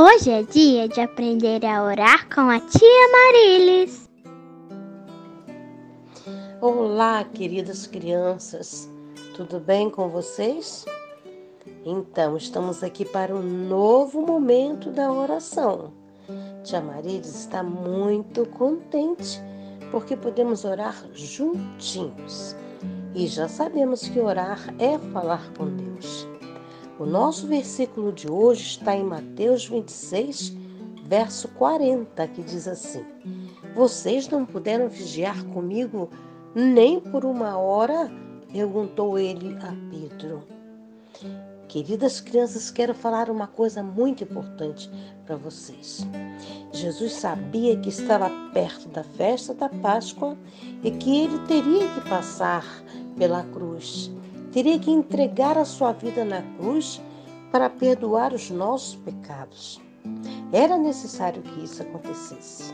Hoje é dia de aprender a orar com a tia Marilis. Olá, queridas crianças, tudo bem com vocês? Então, estamos aqui para um novo momento da oração. Tia Marilis está muito contente porque podemos orar juntinhos. E já sabemos que orar é falar com Deus. O nosso versículo de hoje está em Mateus 26, verso 40, que diz assim: Vocês não puderam vigiar comigo nem por uma hora? perguntou ele a Pedro. Queridas crianças, quero falar uma coisa muito importante para vocês. Jesus sabia que estava perto da festa da Páscoa e que ele teria que passar pela cruz, teria que entregar a sua vida na cruz para perdoar os nossos pecados. Era necessário que isso acontecesse.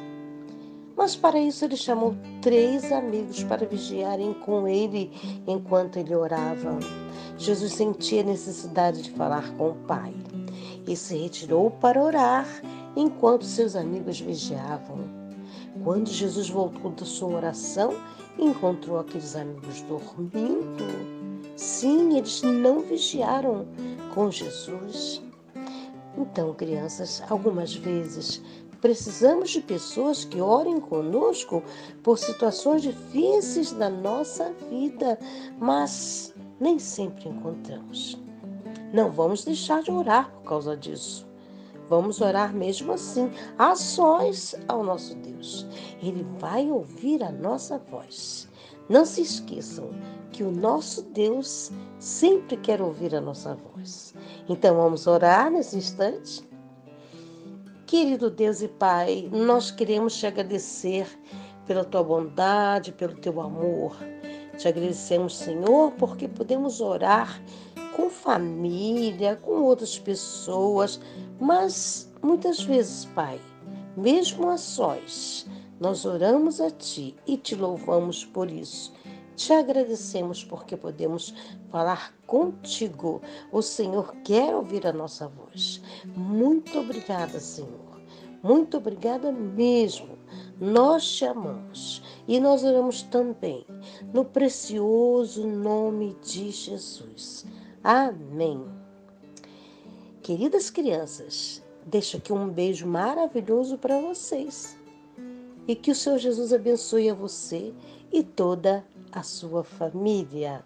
Mas para isso ele chamou três amigos para vigiarem com ele enquanto ele orava. Jesus sentia necessidade de falar com o Pai e se retirou para orar enquanto seus amigos vigiavam. Quando Jesus voltou da sua oração, encontrou aqueles amigos dormindo. Sim, eles não vigiaram com Jesus. Então, crianças, algumas vezes precisamos de pessoas que orem conosco por situações difíceis da nossa vida, mas nem sempre encontramos. Não vamos deixar de orar por causa disso. Vamos orar mesmo assim, a sós ao nosso Deus. Ele vai ouvir a nossa voz. Não se esqueçam que o nosso Deus sempre quer ouvir a nossa voz. Então vamos orar nesse instante? Querido Deus e Pai, nós queremos te agradecer pela tua bondade, pelo teu amor. Te agradecemos, Senhor, porque podemos orar com família, com outras pessoas, mas muitas vezes, Pai, mesmo a sós, nós oramos a Ti e te louvamos por isso. Te agradecemos porque podemos falar contigo. O Senhor quer ouvir a nossa voz. Muito obrigada, Senhor. Muito obrigada mesmo. Nós te amamos e nós oramos também no precioso nome de Jesus. Amém. Queridas crianças, deixo aqui um beijo maravilhoso para vocês. E que o Senhor Jesus abençoe a você e toda a sua família.